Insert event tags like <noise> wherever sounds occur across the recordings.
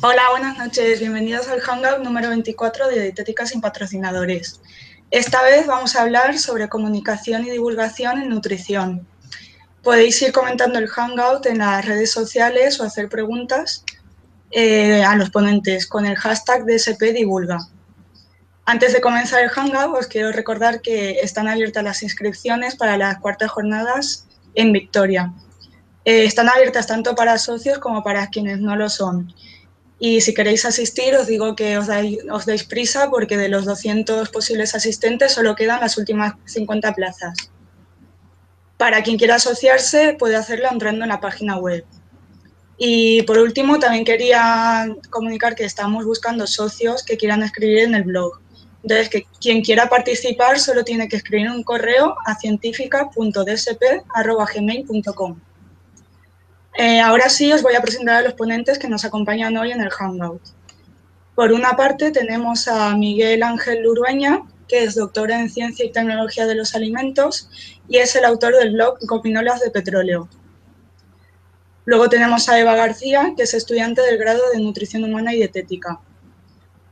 Hola, buenas noches. Bienvenidos al Hangout número 24 de Dietética sin patrocinadores. Esta vez vamos a hablar sobre comunicación y divulgación en nutrición. Podéis ir comentando el Hangout en las redes sociales o hacer preguntas eh, a los ponentes con el hashtag DSP Divulga. Antes de comenzar el Hangout, os quiero recordar que están abiertas las inscripciones para las cuartas jornadas en Victoria. Eh, están abiertas tanto para socios como para quienes no lo son. Y si queréis asistir, os digo que os, os deis prisa porque de los 200 posibles asistentes solo quedan las últimas 50 plazas. Para quien quiera asociarse, puede hacerlo entrando en la página web. Y por último, también quería comunicar que estamos buscando socios que quieran escribir en el blog. Entonces, que quien quiera participar solo tiene que escribir un correo a científica.dsp.gmail.com. Eh, ahora sí os voy a presentar a los ponentes que nos acompañan hoy en el Hangout. Por una parte tenemos a Miguel Ángel Lurueña, que es doctor en Ciencia y Tecnología de los Alimentos y es el autor del blog Copinolas de Petróleo. Luego tenemos a Eva García, que es estudiante del grado de Nutrición Humana y Dietética.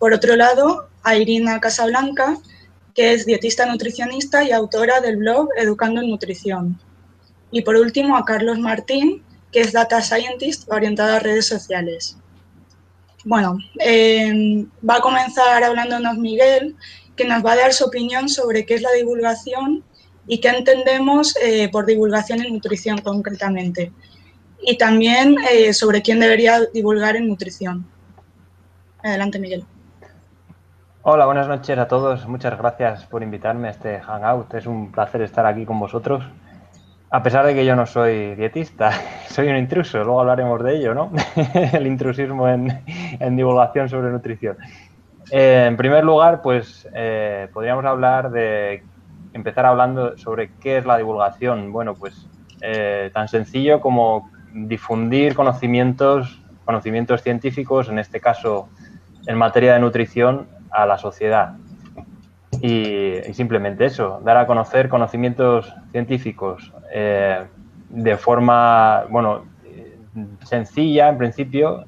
Por otro lado, a Irina Casablanca, que es dietista nutricionista y autora del blog Educando en Nutrición. Y por último, a Carlos Martín, que es Data Scientist orientado a redes sociales. Bueno, eh, va a comenzar hablándonos Miguel, que nos va a dar su opinión sobre qué es la divulgación y qué entendemos eh, por divulgación en nutrición concretamente. Y también eh, sobre quién debería divulgar en nutrición. Adelante, Miguel. Hola, buenas noches a todos. Muchas gracias por invitarme a este Hangout. Es un placer estar aquí con vosotros. A pesar de que yo no soy dietista, <laughs> soy un intruso, luego hablaremos de ello, ¿no? <laughs> El intrusismo en, divulgación sobre nutrición. Eh, en primer lugar, pues eh, podríamos hablar de empezar hablando sobre qué es la divulgación. Bueno, pues eh, tan sencillo como difundir conocimientos, conocimientos científicos, en este caso en materia de nutrición, a la sociedad. Y, simplemente eso, dar a conocer conocimientos científicos eh, de forma, bueno, sencilla en principio,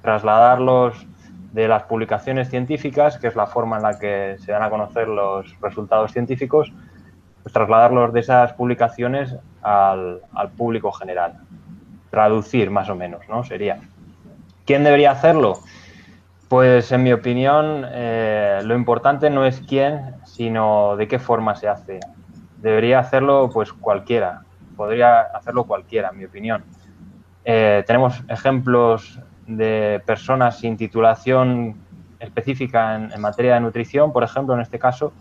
trasladarlos de las publicaciones científicas, que es la forma en la que se dan a conocer los resultados científicos, pues trasladarlos de esas publicaciones al, al público general. Traducir más o menos, ¿no? Sería. ¿Quién debería hacerlo? Pues en mi opinión, eh, lo importante no es quién, sino de qué forma se hace. Debería hacerlo pues cualquiera, podría hacerlo cualquiera, en mi opinión. Eh, tenemos ejemplos de personas sin titulación específica en, materia de nutrición, por ejemplo, en este caso,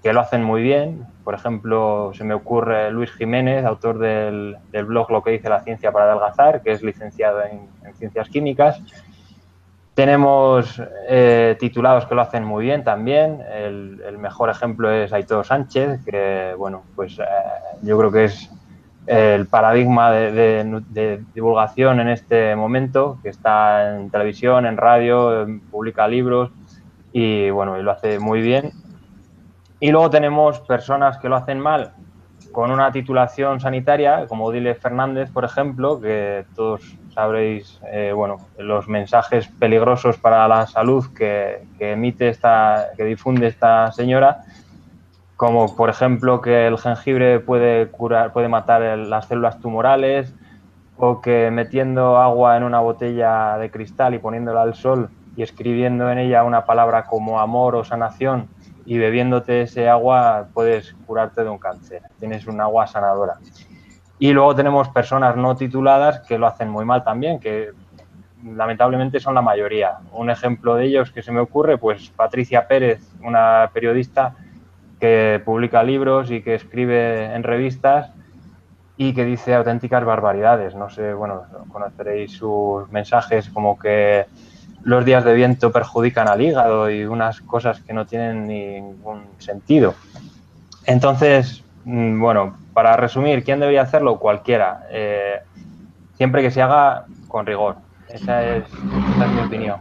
que lo hacen muy bien. Por ejemplo, se me ocurre Luis Jiménez, autor del, blog Lo que dice la ciencia para adelgazar, que es licenciado en ciencias químicas tenemos eh, titulados que lo hacen muy bien también. El, mejor ejemplo es Aitor Sánchez, que bueno, pues eh, yo creo que es el paradigma de, divulgación en este momento, que está en televisión, en radio, publica libros y bueno, y lo hace muy bien. Y luego tenemos personas que lo hacen mal con una titulación sanitaria, como Dile Fernández, por ejemplo, que todos sabréis, eh, bueno, los mensajes peligrosos para la salud que, emite esta, que difunde esta señora, como por ejemplo que el jengibre puede curar, puede matar las células tumorales, o que metiendo agua en una botella de cristal y poniéndola al sol y escribiendo en ella una palabra como amor o sanación y bebiéndote ese agua puedes curarte de un cáncer. Tienes un agua sanadora. Y luego tenemos personas no tituladas que lo hacen muy mal también, que lamentablemente son la mayoría. Un ejemplo de ellos que se me ocurre, pues Patricia Pérez, una periodista que publica libros y que escribe en revistas y que dice auténticas barbaridades. No sé, bueno, conoceréis sus mensajes como que los días de viento perjudican al hígado y unas cosas que no tienen ningún sentido. Entonces, mm, bueno, para resumir, ¿quién debería hacerlo? Cualquiera, eh, siempre que se haga con rigor. Esa es, mi opinión.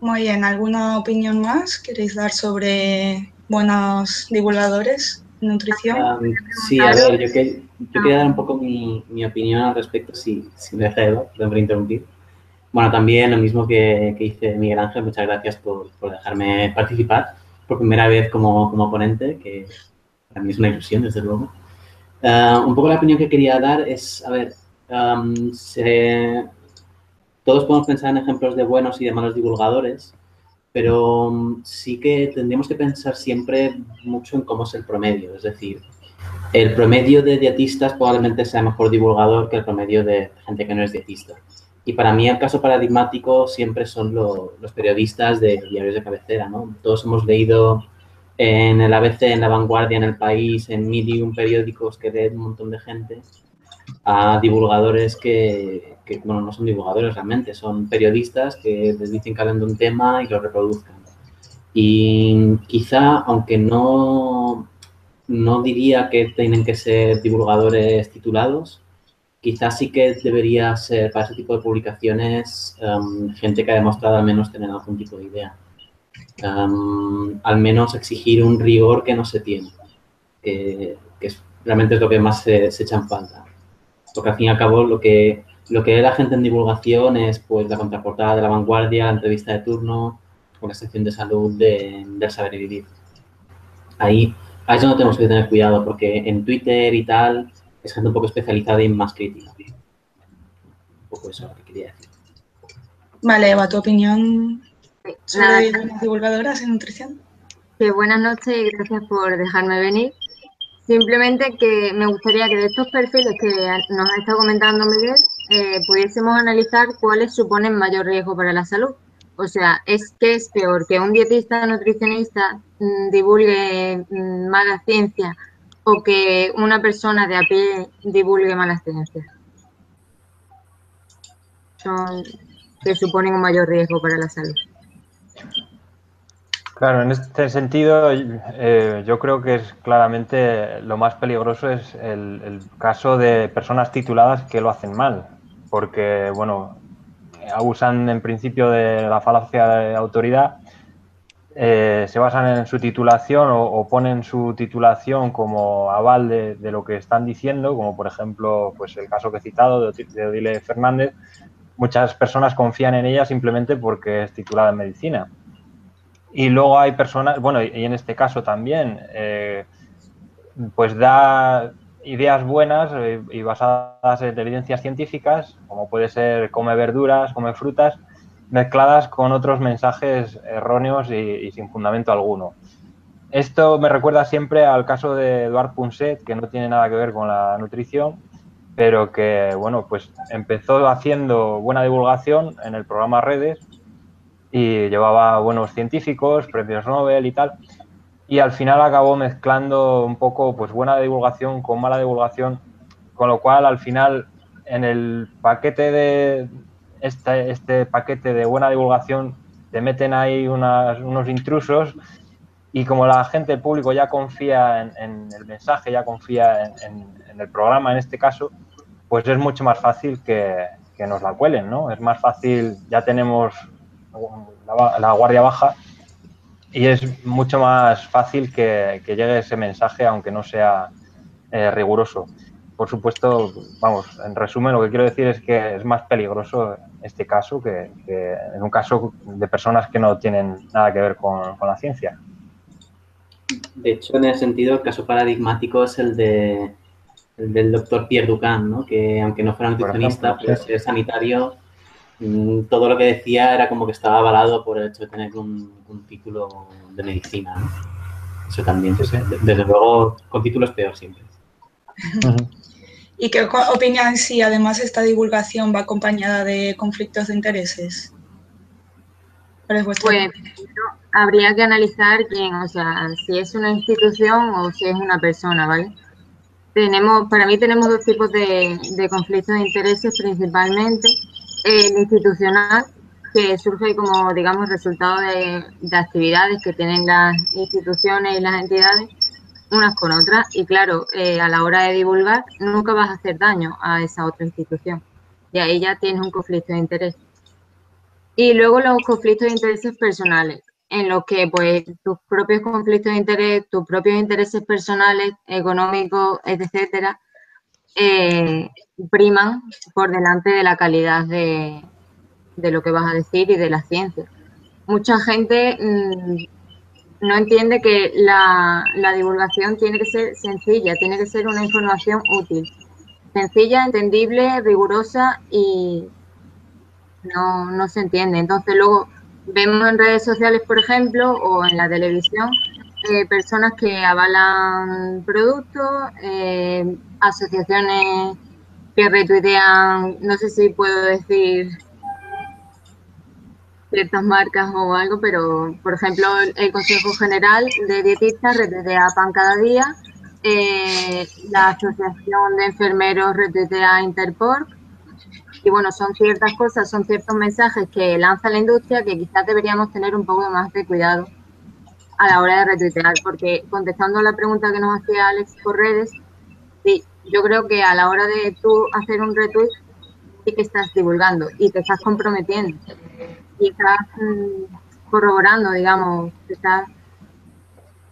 Muy bien, ¿alguna opinión más queréis dar sobre buenos divulgadores? Nutrición. Um, sí, a ver, yo, que, yo, quería dar un poco mi, mi opinión al respecto, si, si me deja Eva, perdón por interrumpir. Bueno, también lo mismo que, que dice Miguel Ángel, muchas gracias por, por, dejarme participar por primera vez como, como ponente, que para mí es una ilusión, desde luego. Uh, un poco la opinión que quería dar es, a ver, um, se, todos podemos pensar en ejemplos de buenos y de malos divulgadores, pero um, sí que tendríamos que pensar siempre mucho en cómo es el promedio. Es decir, el promedio de dietistas probablemente sea mejor divulgador que el promedio de gente que no es dietista. Y para mí el caso paradigmático siempre son lo, los periodistas de diarios de cabecera, ¿no? Todos hemos leído en el ABC, en La Vanguardia, en El País, en Medium, periódicos que leen un montón de gente, a divulgadores que, que, bueno, no son divulgadores realmente, son periodistas que les dicen que hablan de un tema y lo reproduzcan. Y quizá, aunque no, no diría que tienen que ser divulgadores titulados, quizás sí que debería ser para ese tipo de publicaciones um, gente que ha demostrado al menos tener algún tipo de idea. Um, al menos exigir un rigor que no se tiene, que, que es, realmente es lo que más se, se, echa en falta. Porque al fin y al cabo lo que, lo que la gente en divulgación es pues la contraportada de la vanguardia, la entrevista de turno o la sección de salud de, del saber y vivir. Ahí, ahí es donde tenemos que tener cuidado porque en Twitter y tal es gente un poco especializada y más crítica. Un poco eso es lo que quería decir. Vale, Eva, tu opinión sobre las divulgadoras en nutrición. Que buenas noches y gracias por dejarme venir. Simplemente que me gustaría que de estos perfiles que nos ha estado comentando Miguel, eh, pudiésemos analizar cuáles suponen mayor riesgo para la salud. O sea, ¿es que es peor que un dietista nutricionista mmm, divulgue mmm, mala ciencia o que una persona de a pie divulgue malas ciencias? Son que suponen un mayor riesgo para la salud. Claro, en este sentido eh, yo creo que es claramente lo más peligroso es el, caso de personas tituladas que lo hacen mal, porque bueno, abusan en principio de la falacia de autoridad, eh, se basan en su titulación o, ponen su titulación como aval de, de, lo que están diciendo, como por ejemplo pues el caso que he citado de, de Odile Fernández, muchas personas confían en ella simplemente porque es titulada en medicina y luego hay personas, bueno, y en este caso también, eh, pues da ideas buenas eh, y basadas en evidencias científicas, como puede ser come verduras, come frutas, mezcladas con otros mensajes erróneos y, y sin fundamento alguno. Esto me recuerda siempre al caso de Eduard Punset, que no tiene nada que ver con la nutrición, pero que, bueno, pues empezó haciendo buena divulgación en el programa Redes, y llevaba buenos científicos, premios Nobel y tal. Y al final acabó mezclando un poco pues buena divulgación con mala divulgación, con lo cual al final en el paquete de este, este paquete de buena divulgación te meten ahí unos intrusos y como la gente, el público ya confía en, el mensaje, ya confía en, en, en, el programa en este caso, pues es mucho más fácil que, que nos la cuelen, ¿no? Es más fácil, ya tenemos la, la, guardia baja y es mucho más fácil que, que llegue ese mensaje aunque no sea eh, riguroso. Por supuesto, vamos, en resumen lo que quiero decir es que es más peligroso este caso que, que en un caso de personas que no tienen nada que ver con, con, la ciencia. De hecho, en ese sentido, el caso paradigmático es el de el del doctor Pierre Ducan, ¿no? que aunque no fuera nutricionista, pues es sanitario todo lo que decía era como que estaba avalado por el hecho de tener un, un título de medicina. ¿no? Eso también, desde, desde, luego, con títulos peor siempre. ¿Y qué opinan si además esta divulgación va acompañada de conflictos de intereses? Pues habría que analizar quién, o sea, si es una institución o si es una persona, ¿vale? Tenemos, para mí tenemos dos tipos de, de conflictos de intereses principalmente el institucional, que surge como, digamos, resultado de, de, actividades que tienen las instituciones y las entidades unas con otras. Y claro, eh, a la hora de divulgar, nunca vas a hacer daño a esa otra institución. Y ahí ya tienes un conflicto de interés. Y luego los conflictos de intereses personales. en los que pues tus propios conflictos de interés, tus propios intereses personales, económicos, etcétera, eh, priman por delante de la calidad de, lo que vas a decir y de la ciencia. Mucha gente mm, no entiende que la, divulgación tiene que ser sencilla, tiene que ser una información útil. Sencilla, entendible, rigurosa y no, no se entiende. Entonces luego vemos en redes sociales, por ejemplo, o en la televisión, eh, personas que avalan productos, eh, asociaciones que retuitean, no sé si puedo decir ciertas marcas o algo, pero por ejemplo el Consejo General de Dietistas retuitea PAN cada día, eh, la Asociación de Enfermeros retuitea Interport, y bueno, son ciertas cosas, son ciertos mensajes que lanza la industria que quizás deberíamos tener un poco más de cuidado a la hora de retuitear, porque contestando a la pregunta que nos hacía Alex por redes, sí, yo creo que a la hora de tú hacer un retweet, sí que estás divulgando y te estás comprometiendo y estás mm, corroborando, digamos, estás,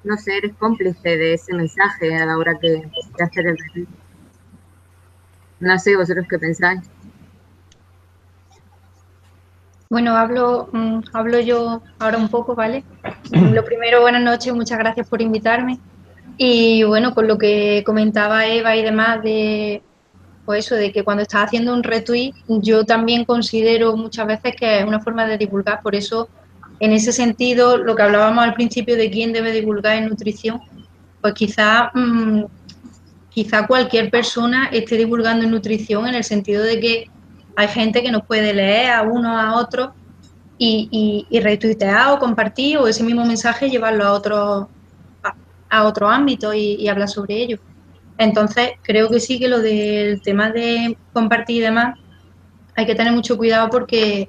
no sé, eres cómplice de ese mensaje a la hora que, de hacer el retweet. No sé vosotros qué pensáis. Bueno, hablo, mm, hablo yo ahora un poco, ¿vale? Lo primero, buenas noches, muchas gracias por invitarme. Y bueno, con lo que comentaba Eva y demás de pues eso, de que cuando estás haciendo un retweet, yo también considero muchas veces que es una forma de divulgar. Por eso, en ese sentido, lo que hablábamos al principio de quién debe divulgar en nutrición, pues quizá, mm, quizá cualquier persona esté divulgando en nutrición en el sentido de que hay gente que nos puede leer a uno a otro y, y, retuitear o compartir o ese mismo mensaje llevarlo a otro, a, otro ámbito y, hablar sobre ello. Entonces, creo que sí que lo del tema de compartir y demás, hay que tener mucho cuidado porque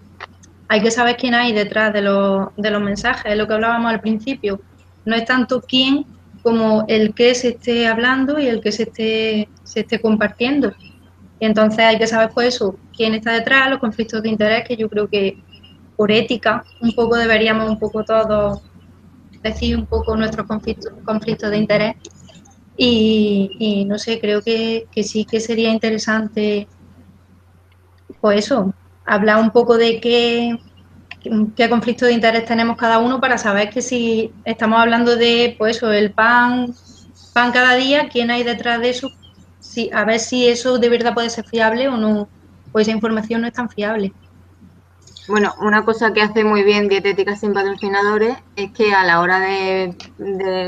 hay que saber quién hay detrás de los, de los mensajes, es lo que hablábamos al principio. No es tanto quién como el que se esté hablando y el que se esté, se esté compartiendo. Y entonces hay que saber, pues eso, quién está detrás, los conflictos de interés, que yo creo que por ética un poco deberíamos un poco todos decir un poco nuestros conflictos, conflictos de interés. Y, no sé, creo que, sí que sería interesante, pues eso, hablar un poco de qué, qué conflicto de interés tenemos cada uno para saber que si estamos hablando de, pues eso, el pan, pan cada día, quién hay detrás de eso, sí, a ver si eso de verdad puede ser fiable o no, o esa información no es tan fiable. Bueno, una cosa que hace muy bien Dietética sin patrocinadores es que a la hora de,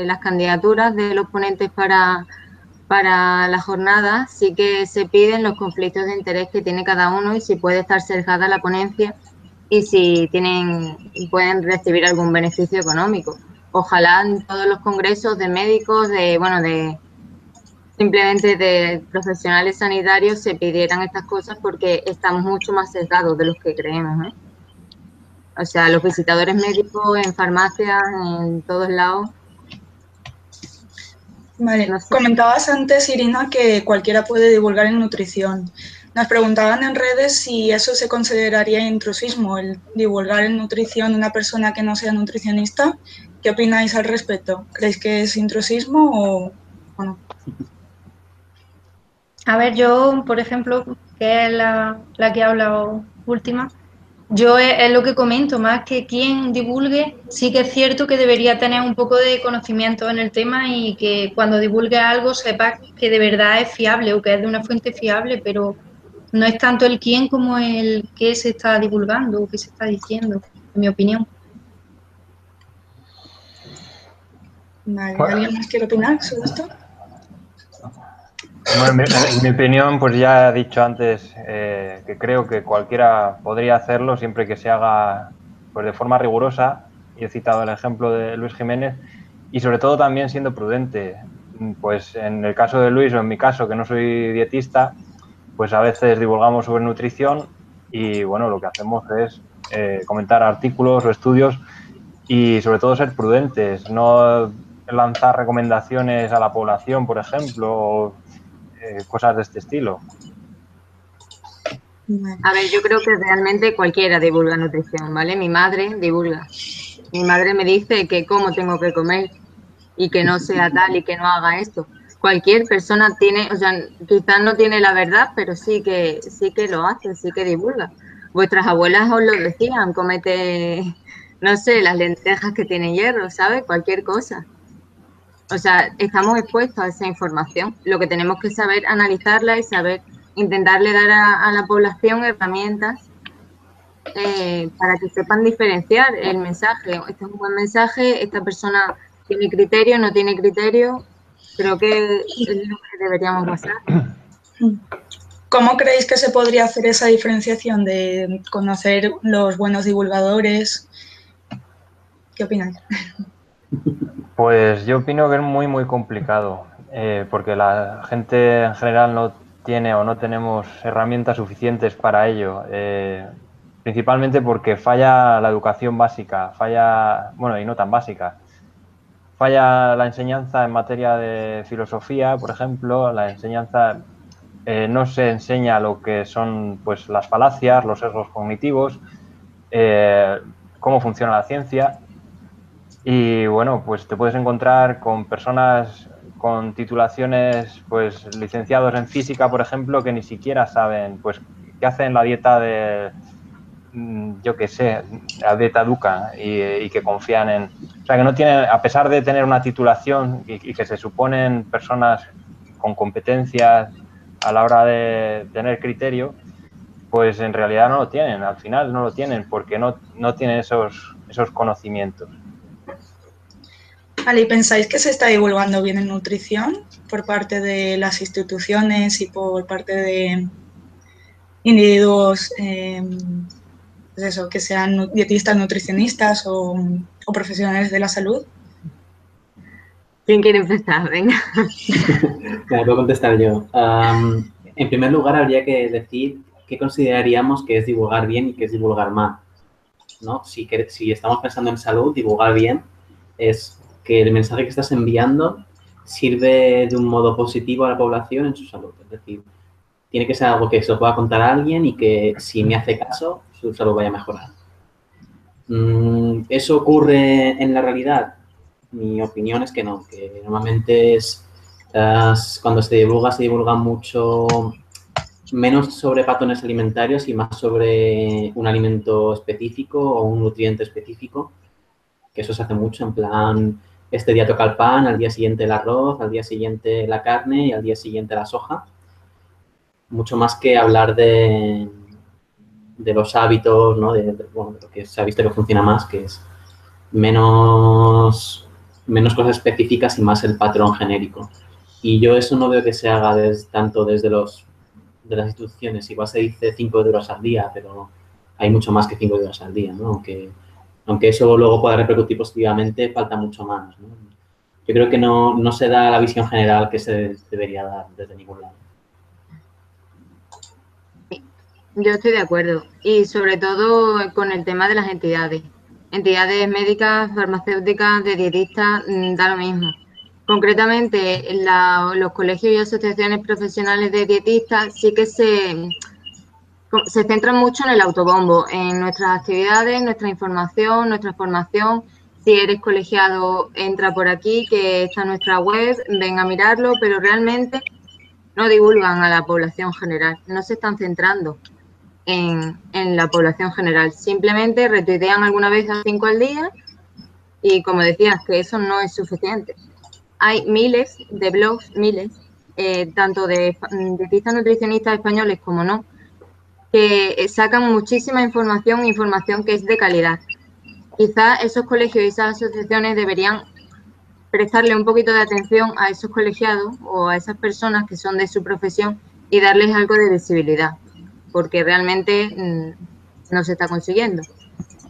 las candidaturas de los ponentes para, para la jornada sí que se piden los conflictos de interés que tiene cada uno y si puede estar cercada la ponencia y si tienen pueden recibir algún beneficio económico. Ojalá en todos los congresos de médicos, de bueno, de simplemente de profesionales sanitarios se pidieran estas cosas porque estamos mucho más sesgados de los que creemos. ¿eh? O sea, los visitadores médicos en farmacias, en todos lados. Vale, comentabas antes, Irina, que cualquiera puede divulgar en nutrición. Nos preguntaban en redes si eso se consideraría intrusismo, el divulgar en nutrición una persona que no sea nutricionista. ¿Qué opináis al respecto? ¿Creéis que es intrusismo o, o no? <laughs> A ver, yo, por ejemplo, que es la, que ha hablado última, yo es, lo que comento, más que quien divulgue, sí que es cierto que debería tener un poco de conocimiento en el tema y que cuando divulgue algo sepa que de verdad es fiable o que es de una fuente fiable, pero no es tanto el quién como el qué se está divulgando o qué se está diciendo, en mi opinión. ¿Alguien más quiere opinar sobre esto? Bueno, en mi, opinión, pues ya he dicho antes eh, que creo que cualquiera podría hacerlo siempre que se haga pues de forma rigurosa. Y he citado el ejemplo de Luis Jiménez y sobre todo también siendo prudente. Pues en el caso de Luis o en mi caso, que no soy dietista, pues a veces divulgamos sobre nutrición y bueno, lo que hacemos es eh, comentar artículos o estudios y sobre todo ser prudentes, no lanzar recomendaciones a la población, por ejemplo, cosas de este estilo. A ver, yo creo que realmente cualquiera divulga nutrición, ¿vale? Mi madre divulga. Mi madre me dice que cómo tengo que comer y que no sea tal y que no haga esto. Cualquier persona tiene, o sea, quizás no tiene la verdad, pero sí que sí que lo hace, sí que divulga. Vuestras abuelas os lo decían, comete, no sé, las lentejas que tienen hierro, ¿sabes? Cualquier cosa. O sea, estamos expuestos a esa información. Lo que tenemos que saber analizarla y saber intentarle dar a, la población herramientas eh, para que sepan diferenciar el mensaje. Este es un buen mensaje, esta persona tiene criterio, no tiene criterio. Creo que es lo que deberíamos pasar. ¿Cómo creéis que se podría hacer esa diferenciación de conocer los buenos divulgadores? ¿Qué opináis? Pues yo opino que es muy, muy complicado, eh, porque la gente en general no tiene o no tenemos herramientas suficientes para ello, eh, principalmente porque falla la educación básica, falla, bueno, y no tan básica, falla la enseñanza en materia de filosofía, por ejemplo, la enseñanza eh, no se enseña lo que son pues las falacias, los sesgos cognitivos, cómo funciona la ciencia y bueno, pues te puedes encontrar con personas con titulaciones, pues licenciados en física, por ejemplo, que ni siquiera saben, pues, qué hacen la dieta de, mm, yo qué sé, la dieta Duca y, que confían en, o sea, que no tienen, a pesar de tener una titulación y, y que se suponen personas con competencias a la hora de tener criterio, pues en realidad no lo tienen, al final no lo tienen porque no, no tienen esos, esos conocimientos. Vale, ¿y pensáis que se está divulgando bien en nutrición por parte de las instituciones y por parte de individuos, em, pues eso, que sean dietistas, nutricionistas o, profesionales de la salud? ¿Quién quiere empezar? Venga. <laughs> Me puedo contestar yo. en primer lugar, habría que decir qué consideraríamos que es divulgar bien y qué es divulgar mal. ¿no? Si, si estamos pensando en salud, divulgar bien es que el mensaje que estás enviando sirve de un modo positivo a la población en su salud. Es decir, tiene que ser algo que se lo pueda contar a alguien y que si me hace caso, su salud vaya a mejorar. Mm, ¿Eso ocurre en la realidad? Mi opinión es que no, que normalmente es cuando se divulga, se divulga mucho menos sobre patrones alimentarios y más sobre un alimento específico o un nutriente específico, que eso se hace mucho en plan, este día toca el pan, al día siguiente el arroz, al día siguiente la carne y al día siguiente la soja. Mucho más que hablar de, de los hábitos, ¿no? De, bueno, lo que se ha visto que funciona más, que es menos, menos cosas específicas y más el patrón genérico. Y yo eso no veo que se haga tanto desde los de las instituciones. Igual se dice 5 euros al día, pero hay mucho más que 5 euros al día, ¿no? Aunque aunque eso luego pueda repercutir positivamente, falta mucho más. Yo creo que no, se da la visión general que se debería dar desde ningún lado. Yo estoy de acuerdo. Y sobre todo con el tema de las entidades. Entidades médicas, farmacéuticas, de dietistas, mm, da lo mismo. Concretamente, los colegios y asociaciones profesionales de dietistas sí que se, se centra mucho en el autobombo, en nuestras actividades, nuestra información, nuestra formación. Si eres colegiado, entra por aquí, que está nuestra web, ven a mirarlo, pero realmente no divulgan a la población general, no se están centrando en, la población general. Simplemente retuitean alguna vez a cinco al día y como decías, que eso no es suficiente. Hay miles de blogs, miles, eh, tanto de dietistas nutricionistas españoles como no, que sacan muchísima información, información que es de calidad. Quizás esos colegios y esas asociaciones deberían prestarle un poquito de atención a esos colegiados o a esas personas que son de su profesión y darles algo de visibilidad, porque realmente mm, no se está consiguiendo.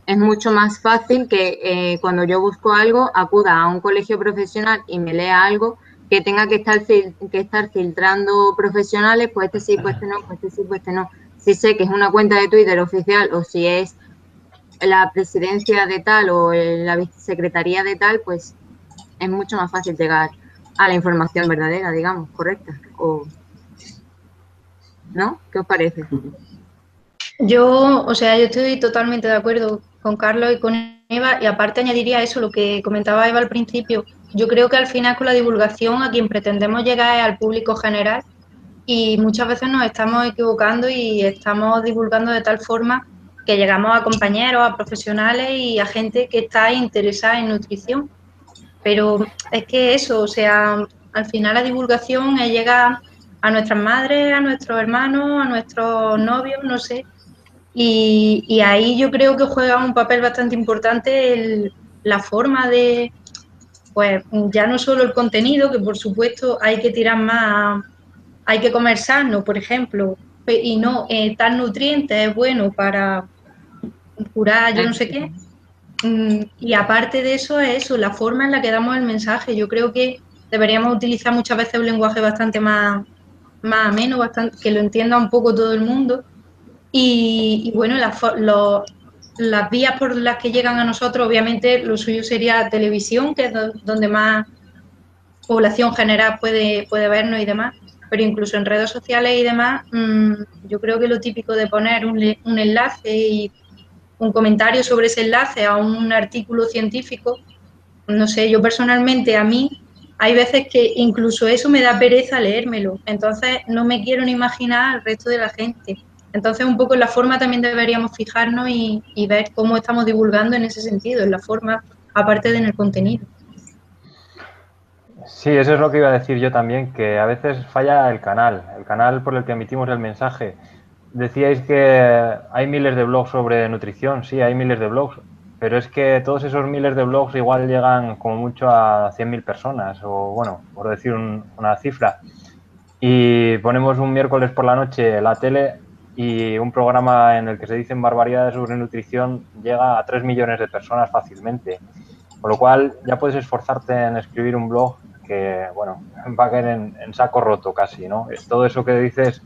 Es mucho más fácil que eh, cuando yo busco algo acuda a un colegio profesional y me lea algo que tenga que estar, que estar filtrando profesionales, pues este sí, pues este no, pues este sí, pues este no si sé que es una cuenta de Twitter oficial o si es la presidencia de tal o la vicesecretaría de tal, pues es mucho más fácil llegar a la información verdadera, digamos, correcta. O, ¿No? ¿Qué os parece? Yo, o sea, yo estoy totalmente de acuerdo con Carlos y con Eva y aparte añadiría eso, lo que comentaba Eva al principio. Yo creo que al final con la divulgación a quien pretendemos llegar es al público general y muchas veces nos estamos equivocando y estamos divulgando de tal forma que llegamos a compañeros, a profesionales y a gente que está interesada en nutrición. Pero es que eso, o sea, al final la divulgación llega a nuestras madres, a nuestros hermanos, a nuestros novios, no sé. Y, ahí yo creo que juega un papel bastante importante la forma de, pues ya no solo el contenido, que por supuesto hay que tirar más, hay que comer sano, por ejemplo, y no eh, tal nutriente es bueno para curar yo no sé qué. Mm, y aparte de eso es eso, la forma en la que damos el mensaje. Yo creo que deberíamos utilizar muchas veces un lenguaje bastante más, más ameno, bastante, que lo entienda un poco todo el mundo. Y, bueno, las vías por las que llegan a nosotros, obviamente lo suyo sería televisión, que es donde más población general puede, puede vernos y demás pero incluso en redes sociales y demás, mm, yo creo que lo típico de poner un, un, enlace y un comentario sobre ese enlace a un artículo científico, no sé, yo personalmente a mí hay veces que incluso eso me da pereza leérmelo, entonces no me quiero ni imaginar al resto de la gente. Entonces un poco en la forma también deberíamos fijarnos y, y ver cómo estamos divulgando en ese sentido, en la forma, aparte de en el contenido. Sí, eso es lo que iba a decir yo también, que a veces falla el canal, el canal por el que emitimos el mensaje. Decíais que hay miles de blogs sobre nutrición, sí, hay miles de blogs, pero es que todos esos miles de blogs igual llegan como mucho a 100.000 personas, o bueno, por decir una cifra. Y ponemos un miércoles por la noche la tele y un programa en el que se dicen barbaridades sobre nutrición llega a 3 millones de personas fácilmente. Con lo cual ya puedes esforzarte en escribir un blog que, bueno, <laughs> va a caer en, saco roto casi, ¿no? Todo eso que dices,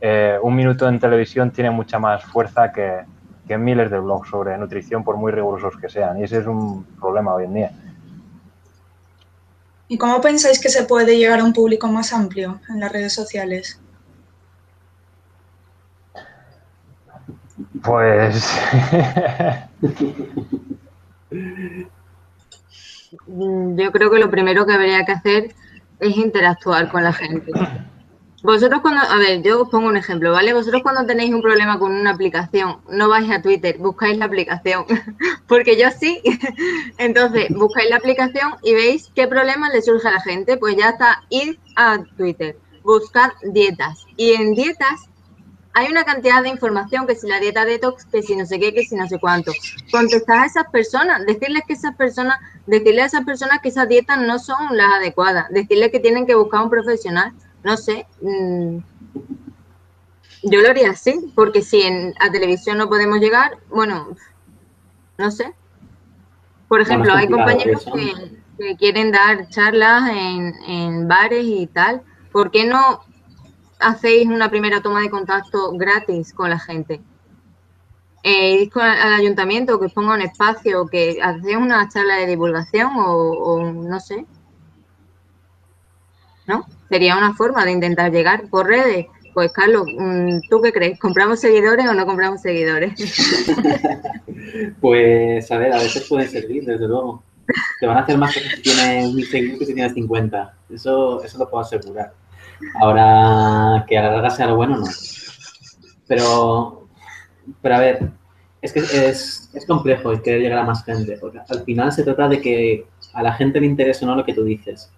eh, un minuto en televisión tiene mucha más fuerza que, que miles de blogs sobre nutrición, por muy rigurosos que sean, y ese es un problema hoy en día. ¿Y cómo pensáis que se puede llegar a un público más amplio en las redes sociales? Pues <laughs> <laughs> yo creo que lo primero que habría que hacer es interactuar con la gente. Vosotros cuando, a ver, yo os pongo un ejemplo, ¿vale? Vosotros cuando tenéis un problema con una aplicación, no vais a Twitter, buscáis la aplicación, <laughs> porque yo sí. <laughs> Entonces, buscáis la aplicación y veis qué problema le surge a la gente, pues ya está, ir a Twitter, buscar dietas. Y en dietas hay una cantidad de información, que si la dieta detox, que si no sé qué, que si no sé cuánto. Contestar a esas personas, decirles que esas personas, decirle a esas personas que esas dietas no son las adecuadas, decirles que tienen que buscar un profesional, no sé. Mm, yo lo haría así, porque si en, a televisión no podemos llegar, bueno, no sé. Por ejemplo, hay compañeros que, quieren dar charlas en, en bares y tal. ¿Por qué no hacéis una primera toma de contacto gratis con la gente. Eh, con al ayuntamiento que ponga un espacio, que hacéis una charla de divulgación o, no sé. ¿No? Sería una forma de intentar llegar por redes. Pues Carlos, mm, ¿tú qué crees? ¿Compramos seguidores o no compramos seguidores? <laughs> pues a ver, a veces pueden servir, desde luego. Te van a hacer más si tienes mil seguidores que si tienes 50. Eso, eso lo puedo asegurar. Ahora, que a la larga sea lo bueno, no. Pero, pero a ver, es que es, es complejo querer llegar a más gente, porque al final se trata de que a la gente le interese o no lo que tú dices.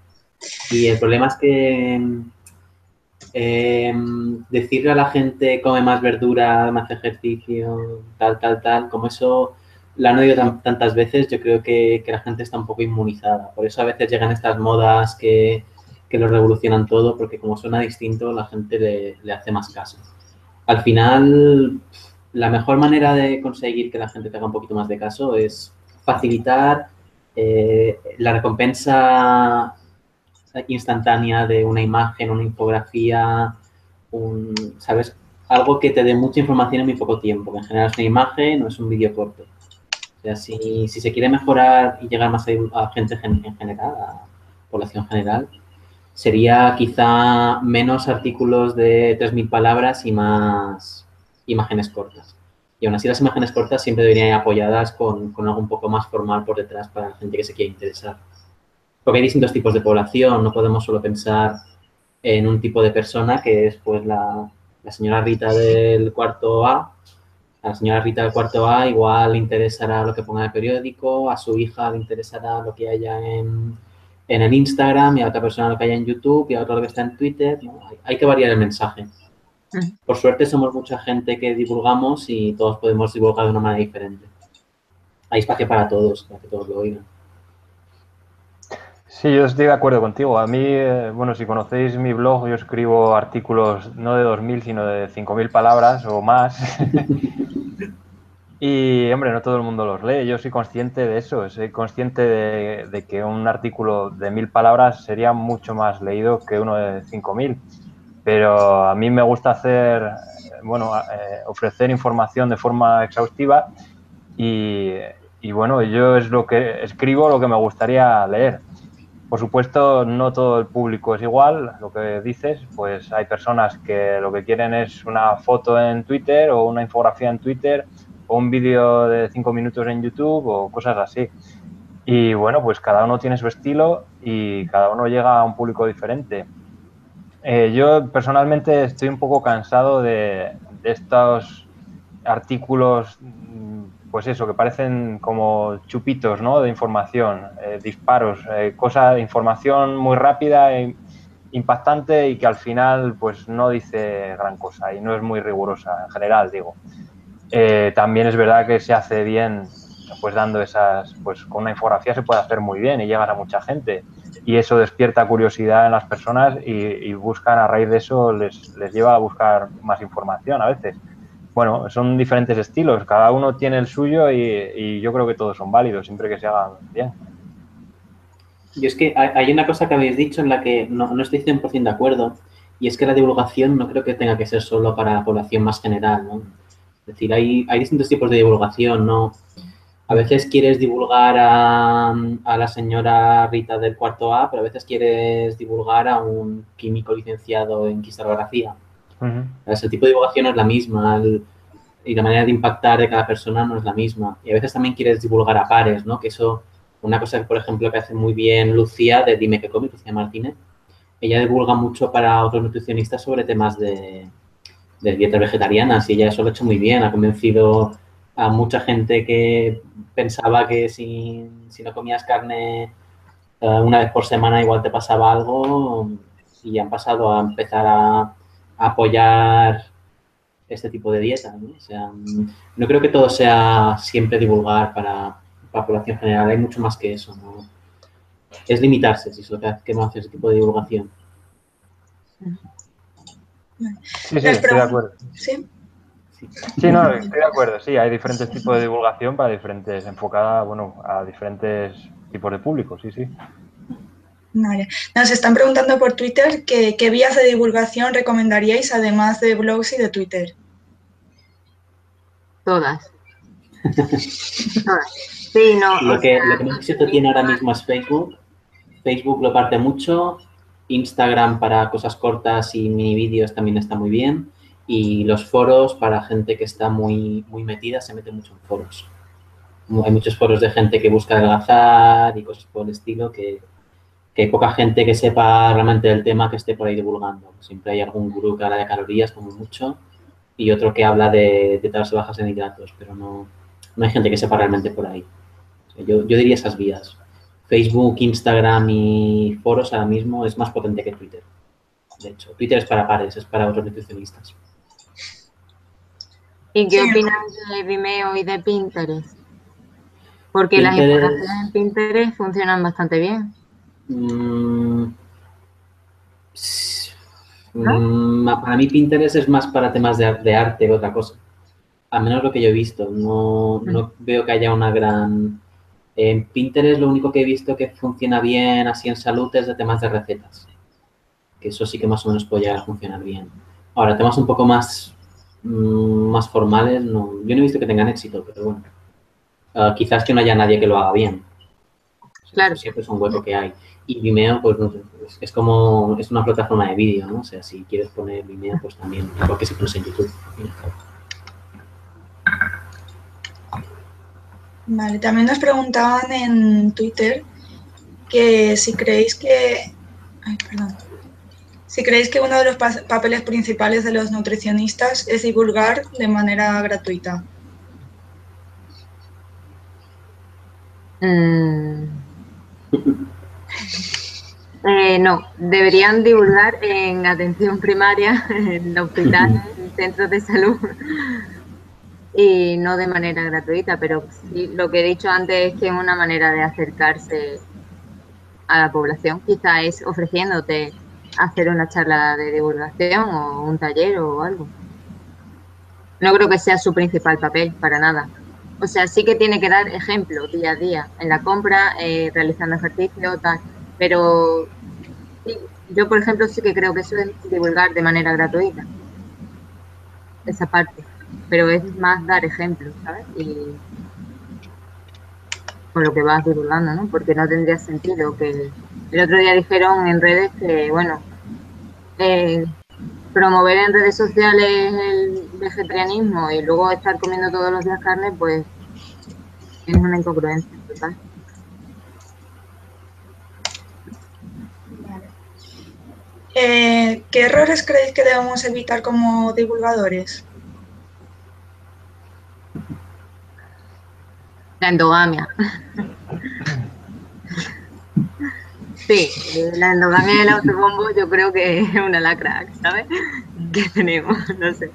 Y el problema es que em, decirle a la gente come más verdura, más ejercicio, tal, tal, tal, como eso lo han oído tantas veces, yo creo que, que, la gente está un poco inmunizada. Por eso a veces llegan estas modas que que lo revolucionan todo, porque como suena distinto, la gente le, hace más caso. Al final, la mejor manera de conseguir que la gente te haga un poquito más de caso es facilitar eh, la recompensa instantánea de una imagen, una infografía, un, ¿sabes? Algo que te dé mucha información en muy poco tiempo, que en general es una imagen o es un vídeo corto. O sea, si, si se quiere mejorar y llegar más a, gente en general, a población general, sería quizá menos artículos de 3.000 palabras y más imágenes cortas. Y aún así las imágenes cortas siempre deberían ir apoyadas con, con algo un poco más formal por detrás para la gente que se quiera interesar. Porque hay distintos tipos de población, no podemos solo pensar en un tipo de persona que es pues la, señora Rita del cuarto A. A la señora Rita del cuarto A igual le interesará lo que ponga en el periódico, a su hija le interesará lo que haya en, en el Instagram y a otra persona lo que haya en YouTube y a otro lo que está en Twitter. Hay, que variar el mensaje. Por suerte somos mucha gente que divulgamos y todos podemos divulgar de una manera diferente. Hay espacio para todos, para que todos lo oigan. Sí, yo estoy de acuerdo contigo. A mí, eh, bueno, si conocéis mi blog, yo escribo artículos no de 2.000, sino de 5.000 palabras o más. <laughs> y, hombre, no todo el mundo los lee. Yo soy consciente de eso. Soy consciente de, de que un artículo de 1.000 palabras sería mucho más leído que uno de 5.000. Pero a mí me gusta hacer, bueno, eh, ofrecer información de forma exhaustiva y, y, bueno, yo es lo que escribo, lo que me gustaría leer. Por supuesto, no todo el público es igual, lo que dices, pues hay personas que lo que quieren es una foto en Twitter o una infografía en Twitter o un vídeo de cinco minutos en YouTube o cosas así. Y bueno, pues cada uno tiene su estilo y cada uno llega a un público diferente. Eh, yo personalmente estoy un poco cansado de, estos artículos pues eso, que parecen como chupitos, ¿no? De información, eh, disparos, eh, cosa información muy rápida e impactante y que al final, pues no dice gran cosa y no es muy rigurosa en general, digo. Eh, también es verdad que se hace bien, pues dando esas, pues con una infografía se puede hacer muy bien y llegar a mucha gente y eso despierta curiosidad en las personas y, buscan a raíz de eso les, les lleva a buscar más información a veces bueno, son diferentes estilos, cada uno tiene el suyo y, y, yo creo que todos son válidos, siempre que se hagan bien. Y es que hay una cosa que habéis dicho en la que no, no estoy 100% de acuerdo, y es que la divulgación no creo que tenga que ser solo para la población más general, ¿no? Es decir, hay, hay distintos tipos de divulgación, ¿no? A veces quieres divulgar a, a, la señora Rita del cuarto A, pero a veces quieres divulgar a un químico licenciado en cristalografía. Uh -huh. Ese tipo de divulgación no es la misma el, y la manera de impactar de cada persona no es la misma. Y a veces también quieres divulgar a pares, ¿no? Que eso, una cosa, que, por ejemplo, que hace muy bien Lucía de Dime que come, Lucía Martínez, ella divulga mucho para otros nutricionistas sobre temas de, de dietas vegetarianas y ella eso lo ha hecho muy bien, ha convencido a mucha gente que pensaba que si, si no comías carne uh, una vez por semana igual te pasaba algo y han pasado a empezar a apoyar este tipo de dieta. ¿no? O sea, no creo que todo sea siempre divulgar para, para la población general, hay mucho más que eso. ¿no? Es limitarse, si es lo que queremos hacer ese tipo de divulgación. Sí, sí, estoy de acuerdo. ¿Sí? Sí, no, estoy de acuerdo. Sí, hay diferentes tipos de divulgación para diferentes, enfocada, bueno, a diferentes tipos de público, sí, sí. Vale. Nos están preguntando por Twitter que, qué vías de divulgación recomendaríais además de blogs y de Twitter. Todas. Todas. <laughs> Sí, no. Lo que, lo que más éxito tiene ahora mismo es Facebook. Facebook lo parte mucho. Instagram para cosas cortas y mini vídeos también está muy bien. Y los foros para gente que está muy, muy metida, se mete mucho en foros. Hay muchos foros de gente que busca adelgazar y cosas por el estilo que, que hay poca gente que sepa realmente del tema que esté por ahí divulgando. Siempre hay algún gurú que habla de calorías, como mucho, y otro que habla de, de bajas en hidratos, pero no, no hay gente que sepa realmente por ahí. Yo, yo diría esas vías. Facebook, Instagram y foros ahora mismo es más potente que Twitter. De hecho, Twitter es para pares, es para otros nutricionistas. ¿Y qué opinas de Vimeo y de Pinterest? Porque Pinterest... las informaciones en Pinterest funcionan bastante bien. Mm, ¿No? Para mí Pinterest es más para temas de, de, arte que otra cosa. Al menos lo que yo he visto. No, no veo que haya una gran... En Pinterest lo único que he visto que funciona bien así en salud es de temas de recetas. Que eso sí que más o menos puede llegar a funcionar bien. Ahora, temas un poco más, más formales, no, yo no he visto que tengan éxito, pero bueno. Uh, quizás que no haya nadie que lo haga bien. Claro. Siempre es un hueco que hay. Y Vimeo, pues no sé, es, es, como, es una plataforma de vídeo, ¿no? O sea, si quieres poner Vimeo, pues también, igual que si pones en YouTube. Vale, también nos preguntaban en Twitter que si creéis que... Ay, perdón. Si creéis que uno de los papeles principales de los nutricionistas es divulgar de manera gratuita. Mm. Eh, no, deberían divulgar en atención primaria, <laughs> en hospitales, en centros de salud y no de manera gratuita, pero sí, lo que he dicho antes es que una manera de acercarse a la población quizá es ofreciéndote hacer una charla de divulgación o un taller o algo. No creo que sea su principal papel, para nada. O sea, sí que tiene que dar ejemplo día a día, en la compra, eh, realizando ejercicio, tal. Pero yo, por ejemplo, sí que creo que eso es divulgar de manera gratuita. Esa parte. Pero es más dar ejemplo, ¿sabes? Y con lo que vas divulgando, ¿no? Porque no tendría sentido que... otro día dijeron en redes que, bueno, eh, promover en redes sociales el vegetarianismo y luego estar comiendo todos los días carne, pues es una incongruencia total. Eh, ¿Qué errores creéis que debemos evitar como divulgadores? La endogamia. <laughs> Sí, la endogamia del autobombo yo creo que es una lacra, ¿sabes? Que tenemos, no sé.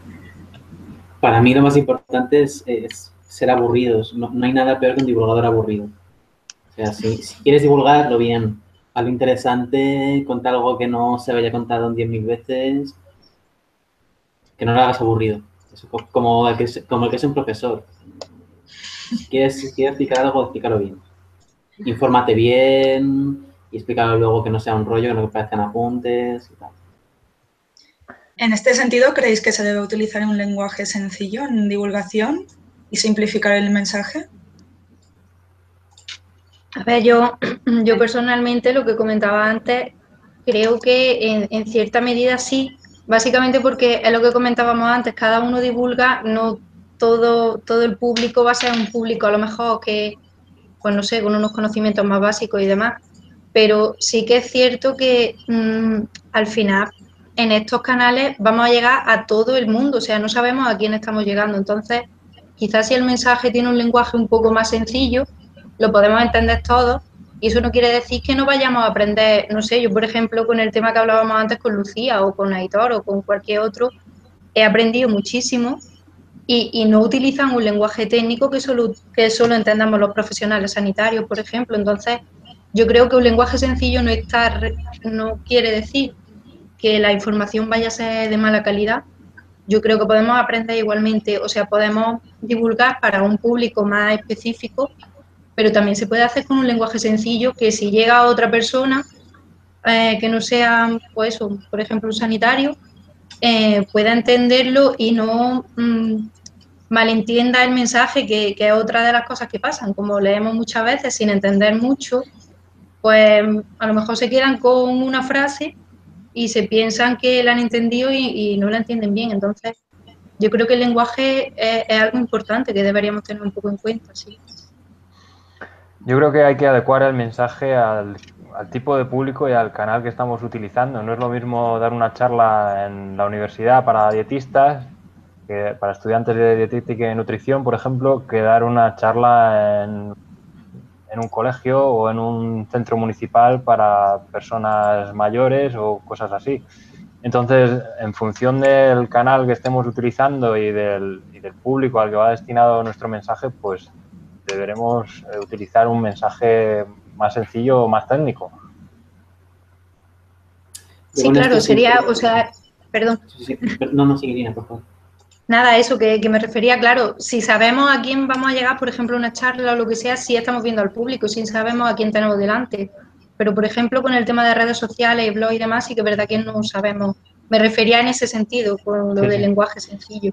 Para mí lo más importante es, ser aburridos. No, hay nada peor que un divulgador aburrido. O sea, si, quieres divulgarlo bien, algo interesante, contar algo que no se haya contado en 10.000 veces, que no lo hagas aburrido. como, el que es, como el que es un profesor. Si quieres, si quieres explicar algo, explícalo bien. Infórmate bien, y explicarlo luego que no sea un rollo, que no parezcan apuntes y tal. En este sentido, ¿creéis que se debe utilizar un lenguaje sencillo en divulgación y simplificar el mensaje? A ver, yo, <clears throat> yo personalmente lo que comentaba antes, creo que en, cierta medida sí, básicamente porque es lo que comentábamos antes, cada uno divulga, no todo, todo el público va a ser un público a lo mejor que, pues no sé, con unos conocimientos más básicos y demás pero sí que es cierto que mm, al final en estos canales vamos a llegar a todo el mundo, o sea, no sabemos a quién estamos llegando. Entonces, quizás si el mensaje tiene un lenguaje un poco más sencillo, lo podemos entender todos. Y eso no quiere decir que no vayamos a aprender, no sé, yo por ejemplo con el tema que hablábamos antes con Lucía o con Aitor o con cualquier otro, he aprendido muchísimo y, y no utilizan un lenguaje técnico que solo, que solo entendamos los profesionales sanitarios, por ejemplo. Entonces, yo creo que un lenguaje sencillo no, está, no quiere decir que la información vaya a ser de mala calidad. Yo creo que podemos aprender igualmente, o sea, podemos divulgar para un público más específico, pero también se puede hacer con un lenguaje sencillo que si llega a otra persona eh, que no sea, pues por ejemplo, un sanitario, eh, pueda entenderlo y no mm, malentienda el mensaje, que, que, es otra de las cosas que pasan, como leemos muchas veces sin entender mucho, pues a lo mejor se quedan con una frase y se piensan que la han entendido y, no la entienden bien. Entonces, yo creo que el lenguaje es, algo importante que deberíamos tener un poco en cuenta, sí. Yo creo que hay que adecuar el mensaje al, tipo de público y al canal que estamos utilizando. No es lo mismo dar una charla en la universidad para dietistas, que para estudiantes de dietética y nutrición, por ejemplo, que dar una charla en en un colegio o en un centro municipal para personas mayores o cosas así. Entonces, en función del canal que estemos utilizando y del, público al que va destinado nuestro mensaje, pues deberemos eh, utilizar un mensaje más sencillo o más técnico. Sí, claro, sería, o sea, perdón. No, no, seguiría, por favor. Nada, eso que, me refería, claro, si sabemos a quién vamos a llegar, por ejemplo, una charla o lo que sea, si estamos viendo al público, si sabemos a quién tenemos delante. Pero, por ejemplo, con el tema de redes sociales y blog y demás, sí que es verdad que no sabemos. Me refería en ese sentido, con lo del lenguaje sencillo.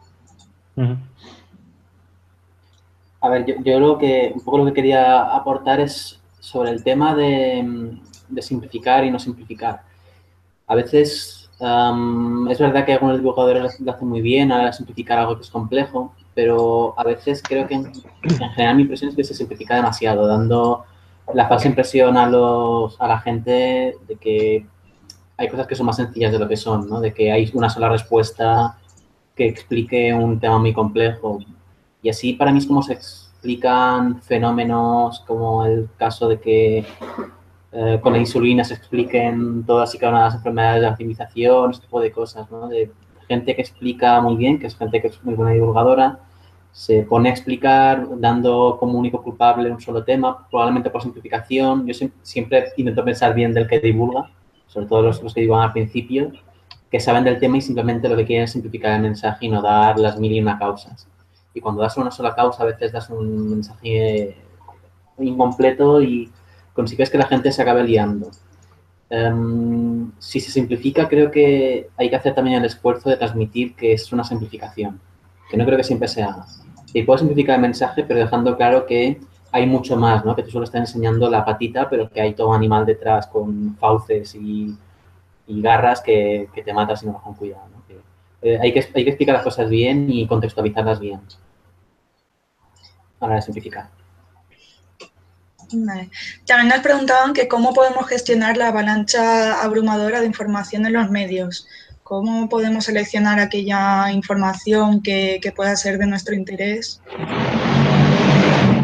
A ver, yo, yo, lo que, un poco lo que quería aportar es sobre el tema de, de simplificar y no simplificar. A veces es verdad que algunos dibujadores lo hacen muy bien a simplificar algo que es complejo, pero a veces creo que en, general mi impresión es que se simplifica demasiado, dando la falsa impresión a, los, a la gente de que hay cosas que son más sencillas de lo que son, ¿no? De que hay una sola respuesta que explique un tema muy complejo. Y así para mí es como se explican fenómenos como el caso de que eh, con la insulina se expliquen todas y cada una de las enfermedades de la optimización, este tipo de cosas, ¿no? De gente que explica muy bien, que es gente que es muy buena divulgadora, se pone a explicar dando como único culpable un solo tema, probablemente por simplificación. Yo siempre intento pensar bien del que divulga, sobre todo los, los que divulgan al principio, que saben del tema y simplemente lo que quieren es simplificar el mensaje y no dar las mil y una causas. Y cuando das una sola causa, a veces das un mensaje incompleto y consigues que la gente se acabe liando. Em, si se simplifica, creo que hay que hacer también el esfuerzo de transmitir que es una simplificación, que no creo que siempre se. Y puedo simplificar el mensaje, pero dejando claro que hay mucho más, ¿no? Que tú solo estás enseñando la patita, pero que hay todo animal detrás con fauces y, garras que, te matas si no vas con cuidado, eh, hay, que, hay que explicar las cosas bien y contextualizarlas bien. Para simplificar. También nos preguntaban que cómo podemos gestionar la avalancha abrumadora de información en los medios. ¿Cómo podemos seleccionar aquella información que, pueda ser de nuestro interés?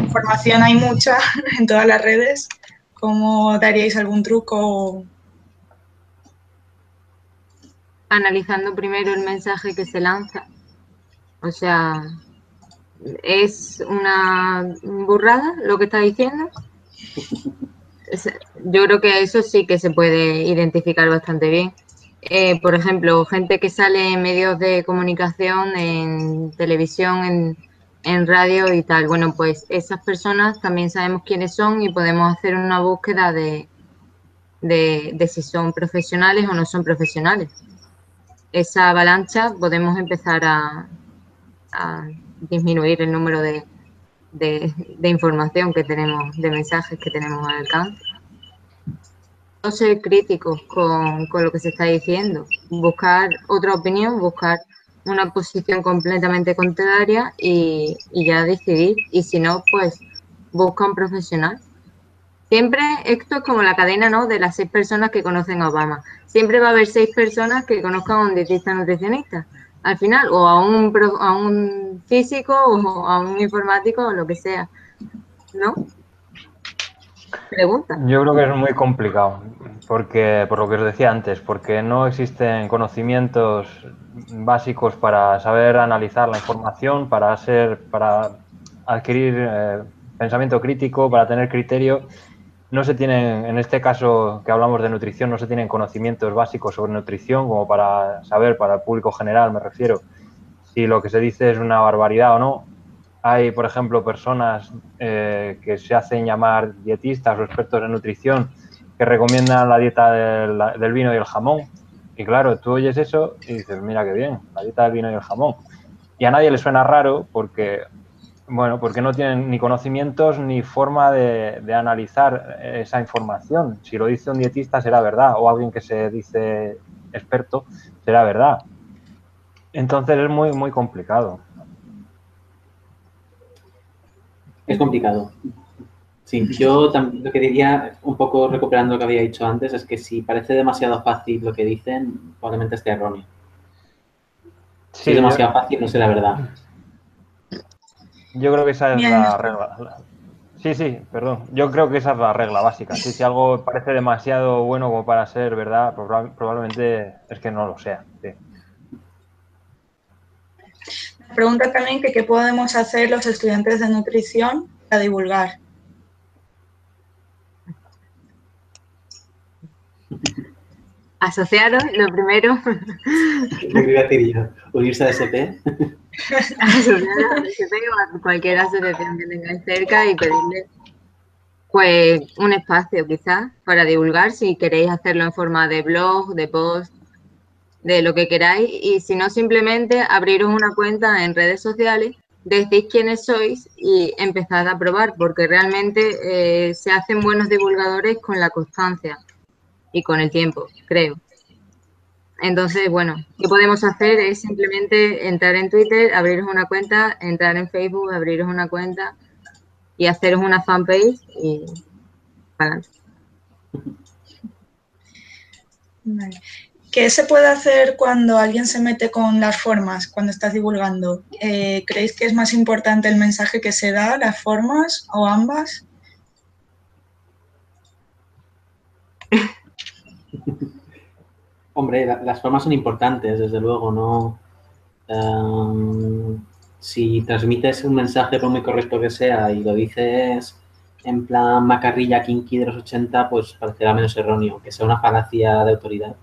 Información hay mucha <laughs> en todas las redes. ¿Cómo daríais algún truco? Analizando primero el mensaje que se lanza. O sea, ¿es una burrada lo que está diciendo? Yo creo que eso sí que se puede identificar bastante bien. Eh, por ejemplo, gente que sale en medios de comunicación, en televisión, en, radio y tal. Bueno, pues esas personas también sabemos quiénes son y podemos hacer una búsqueda de, de, si son profesionales o no son profesionales. Esa avalancha podemos empezar a disminuir el número de, de, información que tenemos, de mensajes que tenemos al alcance. No ser críticos con, lo que se está diciendo, buscar otra opinión, buscar una posición completamente contraria y, ya decidir. Y si no, pues busca un profesional. Siempre esto es como la cadena ¿no? de las seis personas que conocen a Obama. Siempre va a haber seis personas que conozcan a un dietista nutricionista al final, o a un, a un físico o a un informático o lo que sea, ¿no? Pregunta. Yo creo que es muy complicado, porque por lo que os decía antes, porque no existen conocimientos básicos para saber analizar la información, para ser, para adquirir eh, pensamiento crítico, para tener criterio no se tienen, en este caso que hablamos de nutrición, no se tienen conocimientos básicos sobre nutrición como para saber, para el público general me refiero, si lo que se dice es una barbaridad o no. Hay, por ejemplo, personas eh, que se hacen llamar dietistas o expertos en nutrición que recomiendan la dieta del, del vino y el jamón. Y claro, tú oyes eso y dices, mira qué bien, la dieta del vino y el jamón. Y a nadie le suena raro porque bueno, porque no tienen ni conocimientos ni forma de, analizar esa información. Si lo dice un dietista será verdad, o alguien que se dice experto será verdad. Entonces es muy, muy complicado. Es complicado. Sí, yo también lo que diría, un poco recuperando lo que había dicho antes, es que si parece demasiado fácil lo que dicen, probablemente esté erróneo. si es demasiado fácil, no será verdad. Yo creo que esa es la regla. Sí, sí, perdón. Yo creo que esa es la regla básica. Si, algo parece demasiado bueno como para ser verdad, probablemente es que no lo sea. Pregunta también que qué podemos hacer los estudiantes de nutrición para divulgar. Asociaros, lo primero. Unirse a SP. A cualquier asociación que tengáis cerca y pedirle pues un espacio quizás para divulgar si queréis hacerlo en forma de blog, de post, de lo que queráis y si no simplemente abriros una cuenta en redes sociales, decís quiénes sois y empezad a probar porque realmente eh, se hacen buenos divulgadores con la constancia y con el tiempo, creo. Entonces, bueno, ¿qué podemos hacer? Es simplemente entrar en Twitter, abriros una cuenta, entrar en Facebook, abriros una cuenta y haceros una fanpage y para ¿Qué se puede hacer cuando alguien se mete con las formas, cuando estás divulgando? Eh, ¿Creéis que es más importante el mensaje que se da, las formas o ambas? <laughs> Hombre, las formas son importantes, desde luego, ¿no? Em, si transmites un mensaje, por muy correcto que sea, y lo dices en plan macarrilla kinky de los 80, pues parecerá menos erróneo, que sea una falacia de autoridad.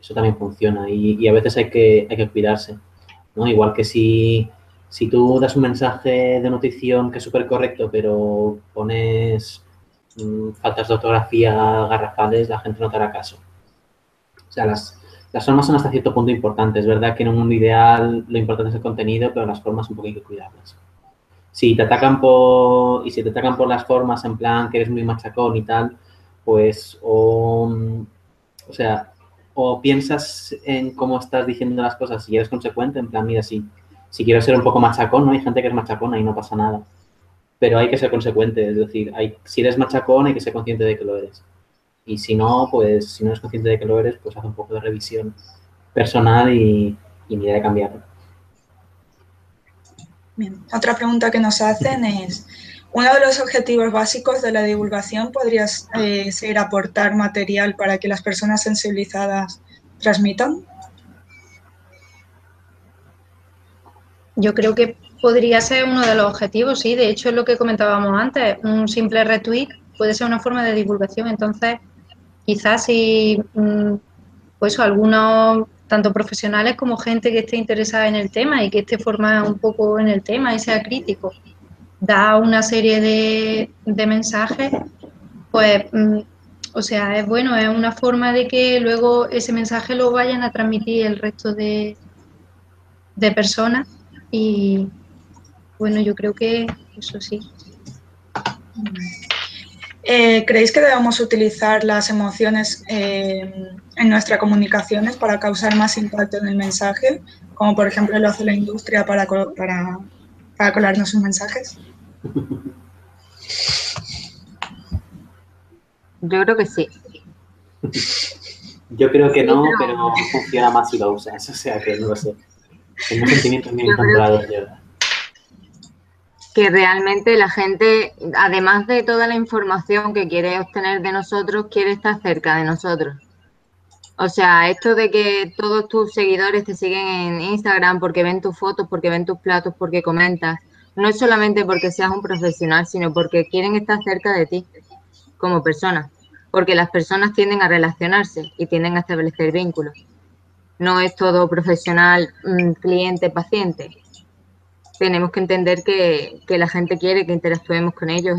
Eso también funciona y, a veces hay que, hay que cuidarse, ¿no? Igual que si, si tú das un mensaje de nutrición que es súper correcto, pero pones mm, faltas de ortografía garrafales, la gente no te hará caso. O sea, las, las formas son hasta cierto punto importantes. Es verdad que en un mundo ideal lo importante es el contenido, pero las formas un poco hay que cuidarlas. Si te atacan por, y si te atacan por las formas en plan que eres muy machacón y tal, pues o, o sea, o piensas en cómo estás diciendo las cosas y eres consecuente, en plan, mira, si, si quiero ser un poco machacón, ¿no? Hay gente que es machacona y no pasa nada. Pero hay que ser consecuente, es decir, hay, si eres machacón hay que ser consciente de que lo eres. Y si no, pues si no eres consciente de que lo eres, pues haz un poco de revisión personal y, y mira de cambiarlo. Bien. Otra pregunta que nos hacen es, uno de los objetivos básicos de la divulgación podría eh, ser aportar material para que las personas sensibilizadas transmitan. Yo creo que podría ser uno de los objetivos, sí. De hecho, es lo que comentábamos antes. Un simple retweet puede ser una forma de divulgación. Entonces, quizás si mm, pues algunos tanto profesionales como gente que esté interesada en el tema y que esté formada un poco en el tema y sea crítico, da una serie de, mensajes, pues, mm, o sea, es bueno, es una forma de que luego ese mensaje lo vayan a transmitir el resto de, de personas y, bueno, yo creo que eso sí. Eh, ¿Creéis que debemos utilizar las emociones eh, en nuestras comunicaciones para causar más impacto en el mensaje? Como por ejemplo lo hace la industria para, para, para colarnos sus mensajes. Yo creo que sí. Yo creo que no, pero funciona más si lo usas, o sea que no lo sé. <laughs> Tengo sentimientos muy encontrados, verdad que realmente la gente, además de toda la información que quiere obtener de nosotros, quiere estar cerca de nosotros. O sea, esto de que todos tus seguidores te siguen en Instagram porque ven tus fotos, porque ven tus platos, porque comentas, no es solamente porque seas un profesional, sino porque quieren estar cerca de ti como persona. Porque las personas tienden a relacionarse y tienden a establecer vínculos. No es todo profesional, mm, cliente, paciente tenemos que entender que, la gente quiere que interactuemos con ellos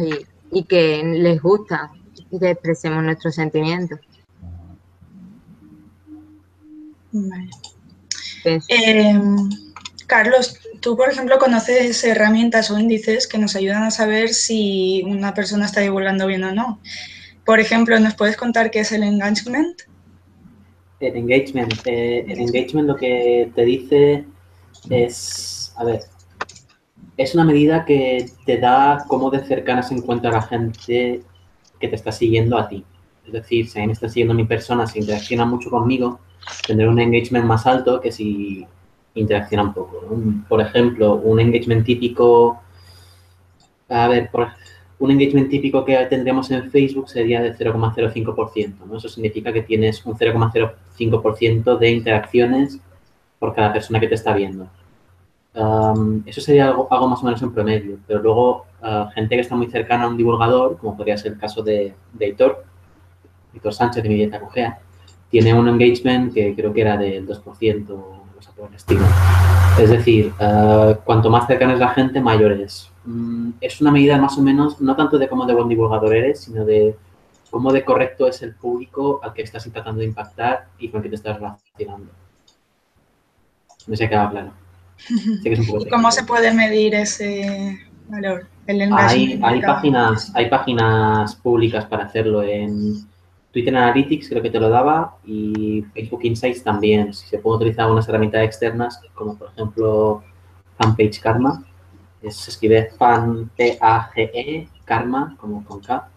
y, que les gusta y que expresemos nuestros sentimientos. Em, Carlos, tú, por ejemplo, conoces herramientas o índices que nos ayudan a saber si una persona está divulgando bien o no. Por ejemplo, ¿nos puedes contar qué es el engagement? El engagement. Eh, el engagement lo que te dice es, a ver, es una medida que te da cómo de cercana se encuentra la gente que te está siguiendo a ti. Es decir, si me está siguiendo mi persona, si interacciona mucho conmigo, tendré un engagement más alto que si interacciona un poco. Por ejemplo, un engagement típico, a ver, un engagement típico que tendríamos en Facebook sería de 0,05%. ¿no? Eso significa que tienes un 0,05% de interacciones por cada persona que te está viendo eso sería algo, más o menos en promedio, pero luego ah, gente que está muy cercana a un divulgador, como podría ser el caso de, de Hitor, Hitor Sánchez de Mi Dieta Cogea, tiene un engagement que creo que era del 2%, no sé por el estilo. Es decir, ah, cuanto más cercana es la gente, mayor es. Mm, es una medida más o menos, no tanto de cómo de buen divulgador eres, sino de cómo de correcto es el público al que estás tratando de impactar y con el que te estás relacionando. No sé <laughs> ¿Cómo se puede medir ese valor? hay, páginas, hay páginas públicas para hacerlo en, Twitter Analytics creo que te lo daba y Facebook Insights también. Si se puede utilizar unas herramientas externas, como por ejemplo Fanpage Karma, es, se escribe fan, P-A-G-E, karma, como con K,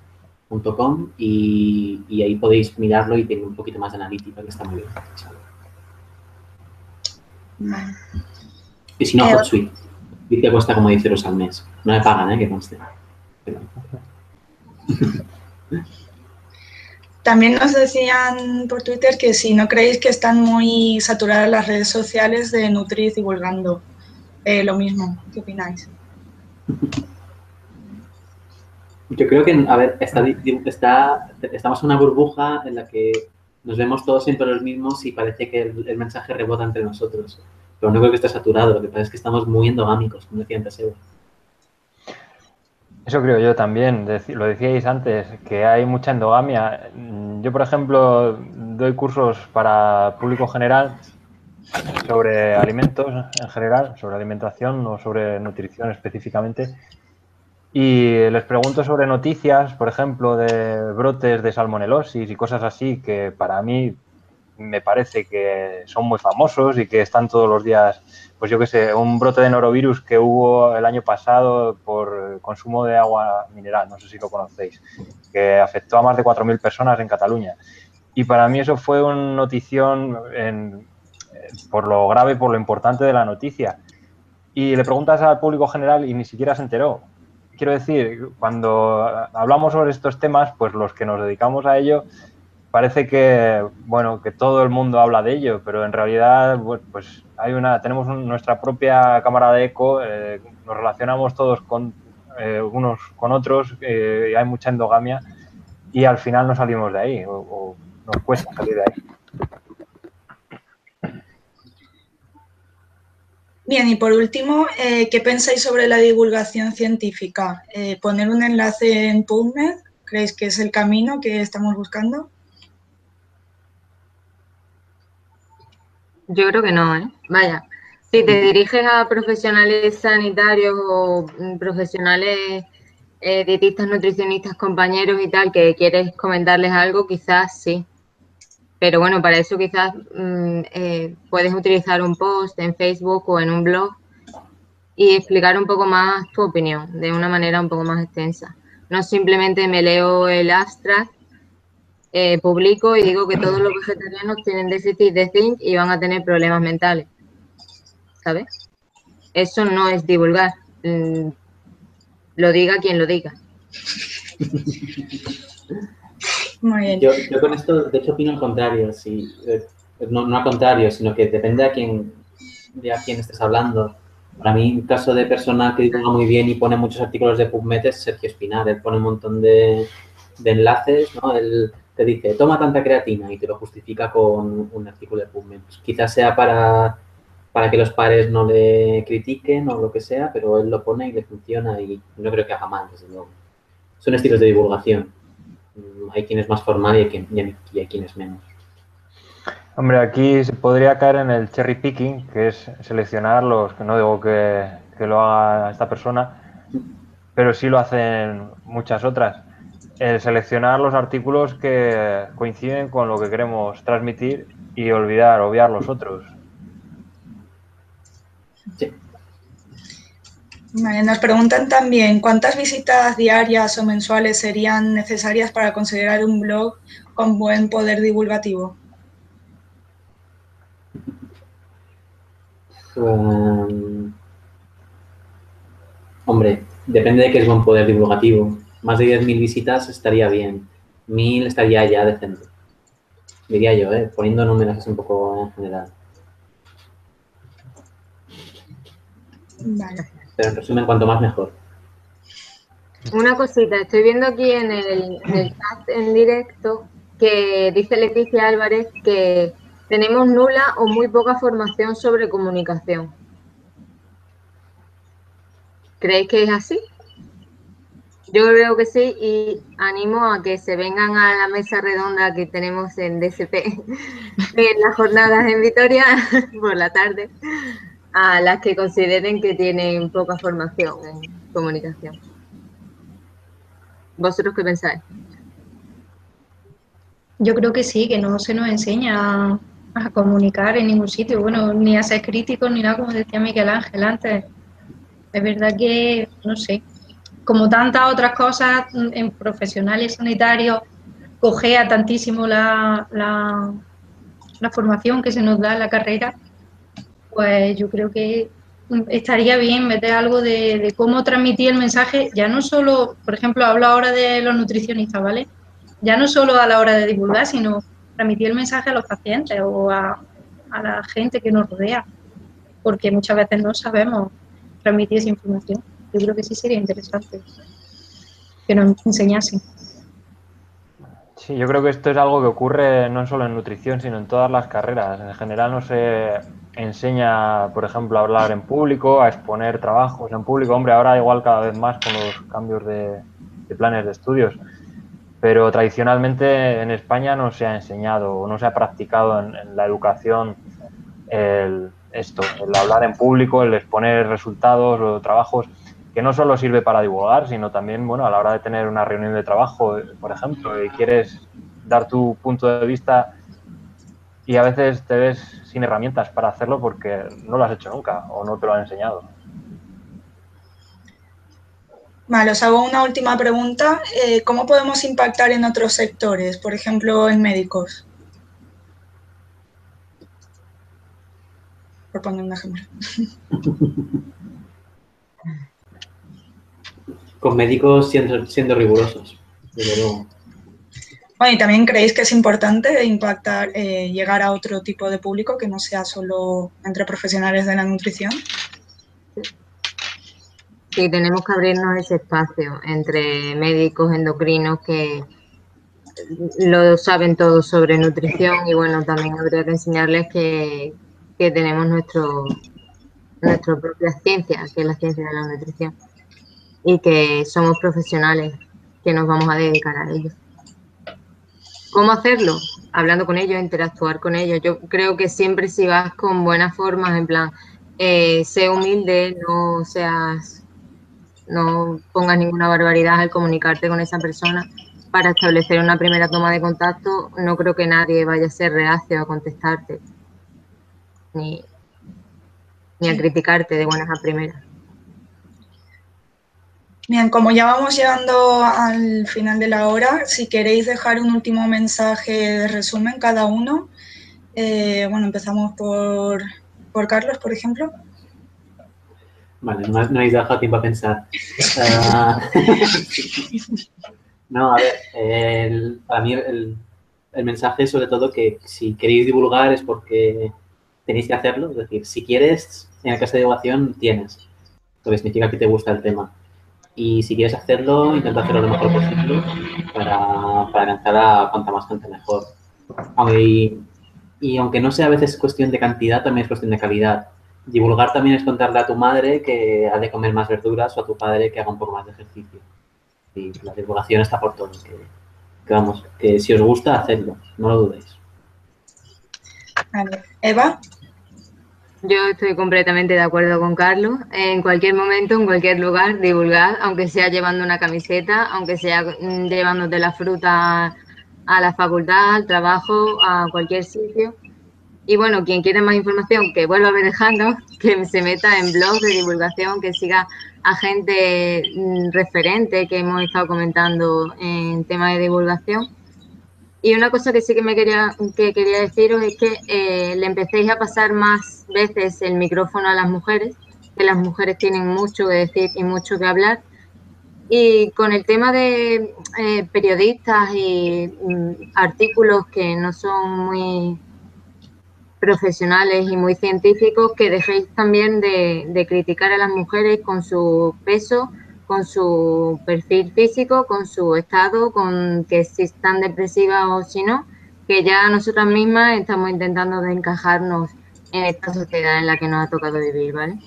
.com, y, y, ahí podéis mirarlo y tener un poquito más de analítica, que está muy bien. Vale. Y si no, HotSuite. Dice que cuesta como 10 euros al mes. No me pagan, ¿eh? Que conste. <laughs> También nos decían por Twitter que si no creéis que están muy saturadas las redes sociales de Nutriz divulgando eh, lo mismo. ¿Qué opináis? Yo creo que, a ver, está, está, estamos en una burbuja en la que nos vemos todos siempre los mismos y parece que el, mensaje rebota entre nosotros. Pero no creo que esté saturado, lo que pasa es que estamos muy endogámicos, como decía antes Evo. Eso creo yo también, lo decíais antes, que hay mucha endogamia. Yo, por ejemplo, doy cursos para público general sobre alimentos en general, sobre alimentación o sobre nutrición específicamente. Y les pregunto sobre noticias, por ejemplo, de brotes de salmonelosis y cosas así, que para mí me parece que son muy famosos y que están todos los días pues yo qué sé, un brote de norovirus que hubo el año pasado por consumo de agua mineral, no sé si lo conocéis, que afectó a más de 4.000 personas en Cataluña. Y para mí eso fue una notición por lo grave, por lo importante de la noticia. Y le preguntas al público general y ni siquiera se enteró. Quiero decir, cuando hablamos sobre estos temas, pues los que nos dedicamos a ello, parece que, bueno, que todo el mundo habla de ello, pero en realidad, pues hay una, tenemos nuestra propia cámara de eco, eh, nos relacionamos todos con eh, unos con otros, eh, hay mucha endogamia y al final no salimos de ahí o, nos cuesta salir de ahí. Bien, y por último, ¿qué pensáis sobre la divulgación científica? ¿Poner un enlace en PubMed? ¿Creéis que es el camino que estamos buscando? Yo creo que no, ¿eh? Vaya, si te diriges a profesionales sanitarios o mm, profesionales eh, dietistas, nutricionistas, compañeros y tal, que quieres comentarles algo, quizás sí. Pero bueno, para eso quizás mm, eh, puedes utilizar un post en Facebook o en un blog y explicar un poco más tu opinión de una manera un poco más extensa. No simplemente me leo el abstract eh, publico y digo que todos los vegetarianos tienen déficit de zinc y van a tener problemas mentales. ¿Sabes? Eso no es divulgar. Mm, lo diga quien lo diga. <laughs> Yo, con esto, de hecho, opino al contrario. Si, eh, no, no al contrario, sino que depende a quién, de a quién estés hablando. Para mí, un caso de persona que divulga muy bien y pone muchos artículos de PubMed es Sergio Espinar. Él pone un montón de, de enlaces, ¿no? Él, te dice, toma tanta creatina y te lo justifica con un artículo de PubMed. Pues quizás sea para, para que los pares no le critiquen o lo que sea, pero él lo pone y le funciona y no creo que haga mal, desde luego. Son estilos de divulgación. Mm, hay quien es más formal y hay quien, es menos. Hombre, aquí se podría caer en el cherry picking, que es seleccionar los, que no digo que, que lo haga esta persona, pero sí lo hacen muchas otras el seleccionar los artículos que coinciden con lo que queremos transmitir y olvidar, obviar los otros. nos preguntan también cuántas visitas diarias o mensuales serían necesarias para considerar un blog con buen poder divulgativo. Um, hombre, depende de qué es buen poder divulgativo más de 10.000 visitas estaría bien. 1.000 estaría ya decente. Diría yo, ¿eh? poniendo números un poco en general. Vale. Pero en resumen, cuanto más mejor. Una cosita, estoy viendo aquí en el, en el chat en directo que dice Leticia Álvarez que tenemos nula o muy poca formación sobre comunicación. ¿Creéis que es así? Yo creo que sí y animo a que se vengan a la mesa redonda que tenemos en DSP <laughs> en las jornadas en Vitoria <laughs> por la tarde, a las que consideren que tienen poca formación en comunicación. ¿Vosotros qué pensáis? yo creo que sí, que no se nos enseña a, comunicar en ningún sitio, bueno, ni a ser críticos ni nada, como decía Miguel Ángel antes. Es verdad que, no sé, como tantas otras cosas en profesionales sanitarios, cogea tantísimo la, la, la formación que se nos da en la carrera, pues yo creo que estaría bien meter algo de, cómo transmitir el mensaje, ya no solo, por ejemplo, hablo ahora de los nutricionistas, ¿vale? Ya no solo a la hora de divulgar, sino transmitir el mensaje a los pacientes o a, la gente que nos rodea, porque muchas veces no sabemos transmitir esa información. Yo creo que sí sería interesante que nos enseñasen. Sí, yo creo que esto es algo que ocurre no solo en nutrición, sino en todas las carreras. En general no se enseña, por ejemplo, a hablar en público, a exponer trabajos en público. Hombre, ahora igual cada vez más con los cambios de, planes de estudios. Pero tradicionalmente en España no se ha enseñado o no se ha practicado en, la educación el, esto, el hablar en público, el exponer resultados o trabajos que no solo sirve para divulgar, sino también, bueno, a la hora de tener una reunión de trabajo, por ejemplo, y quieres dar tu punto de vista y a veces te ves sin herramientas para hacerlo porque no lo has hecho nunca o no te lo han enseñado. Vale, os hago una última pregunta. Eh, ¿Cómo podemos impactar en otros sectores, por ejemplo, en médicos? Por poner un ejemplo. <laughs> Con médicos siendo, siendo rigurosos, desde luego. Bueno, y también creéis que es importante impactar, eh, llegar a otro tipo de público que no sea solo entre profesionales de la nutrición. Sí, tenemos que abrirnos ese espacio entre médicos endocrinos que lo saben todo sobre nutrición y bueno, también habría que enseñarles que, que tenemos nuestro, nuestra propia ciencia, que es la ciencia de la nutrición, y que somos profesionales, que nos vamos a dedicar a ello. ¿Cómo hacerlo? Hablando con ellos, interactuar con ellos. Yo creo que siempre si vas con buenas formas, en plan, eh, sé humilde, no seas, no pongas ninguna barbaridad al comunicarte con esa persona para establecer una primera toma de contacto, no creo que nadie vaya a ser reacio a contestarte ni, ni a criticarte de buenas a primeras. Bien, como ya vamos llegando al final de la hora, si queréis dejar un último mensaje de resumen cada uno, eh, bueno, empezamos por, Carlos, por ejemplo. Vale, no, habéis dejado tiempo a pensar. <laughs> Ah, <laughs> no, a ver, para mí el, el, mensaje es sobre todo que si queréis divulgar es porque tenéis que hacerlo. Es decir, si quieres, en el caso de divulgación, tienes. Porque significa que te gusta el tema y si quieres hacerlo, intenta hacerlo lo mejor posible para, para alcanzar a cuanta más gente mejor. Y, y, aunque no sea a veces cuestión de cantidad, también es cuestión de calidad. Divulgar también es contarle a tu madre que ha de comer más verduras o a tu padre que haga un poco más de ejercicio. Y la divulgación está por todo. Que, que vamos, que si os gusta, hacedlo, no lo dudéis. Eva. Yo estoy completamente de acuerdo con Carlos. En cualquier momento, en cualquier lugar, divulgar, aunque sea llevando una camiseta, aunque sea mm, llevándote la fruta a la facultad, al trabajo, a cualquier sitio. Y bueno, quien quiera más información, que vuelva a ver Hangout, <laughs> que se meta en blogs de divulgación, que siga a gente mm, referente que hemos estado comentando en tema de divulgación y una cosa que sí que me quería, que quería deciros es que eh, le empecéis a pasar más veces el micrófono a las mujeres, que las mujeres tienen mucho que decir y mucho que hablar. Y con el tema de eh, periodistas y mm, artículos que no son muy profesionales y muy científicos, que dejéis también de, de criticar a las mujeres con su peso con su perfil físico, con su estado, con que si están depresivas o si no, que ya nosotras mismas estamos intentando de encajarnos en esta sociedad en la que nos ha tocado vivir, ¿vale?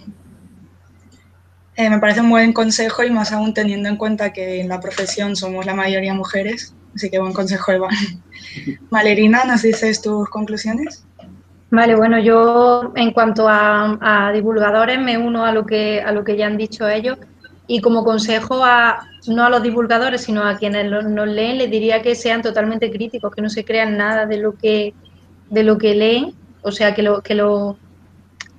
Eh, me parece un buen consejo y más aún teniendo en cuenta que en la profesión somos la mayoría mujeres, así que buen consejo, Eva. <laughs> Valerina, ¿nos dices tus conclusiones? Vale, bueno, yo en cuanto a, a divulgadores me uno a lo que a lo que ya han dicho ellos Y como consejo a, no a los divulgadores, sino a quienes nos leen, les diría que sean totalmente críticos, que no se crean nada de lo que, de lo que leen, o sea, que lo, que lo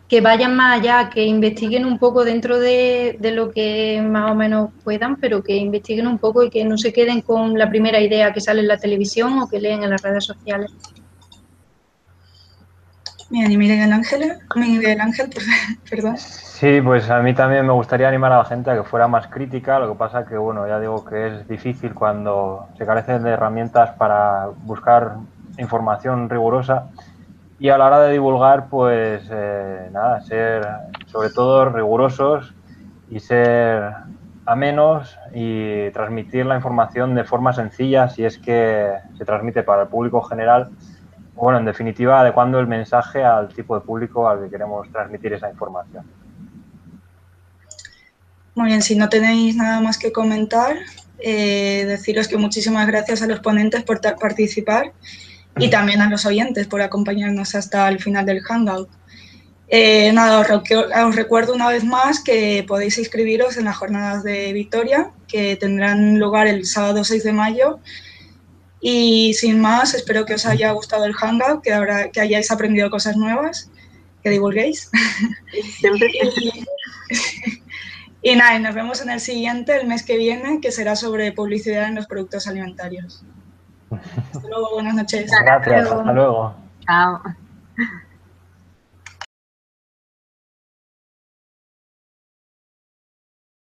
que vayan más allá, que investiguen un poco dentro de, de, lo que más o menos puedan, pero que investiguen un poco y que no se queden con la primera idea que sale en la televisión o que leen en las redes sociales. Y Miguel Ángel, Miguel Ángel, <laughs> perdón. Sí, pues a mí también me gustaría animar a la gente a que fuera más crítica, lo que pasa que, bueno, ya digo que es difícil cuando se carecen de herramientas para buscar información rigurosa y a la hora de divulgar, pues eh, nada, ser sobre todo rigurosos y ser amenos y transmitir la información de forma sencilla si es que se transmite para el público general. Bueno, en definitiva, adecuando el mensaje al tipo de público al que queremos transmitir esa información. Muy bien, si no tenéis nada más que comentar, eh, deciros que muchísimas gracias a los ponentes por participar y también a los oyentes por acompañarnos hasta el final del Hangout. Eh, nada, os, recuerdo una vez más que podéis inscribiros en las jornadas de Victoria, que tendrán lugar el sábado 6 de mayo. Y sin más, espero que os haya gustado el Hangout, que, ahora, que hayáis aprendido cosas nuevas, que divulguéis. <laughs> y, y nada, nos vemos en el siguiente, el mes que viene, que será sobre publicidad en los productos alimentarios. <laughs> Hasta luego, buenas noches. Gracias, hasta luego. Chao.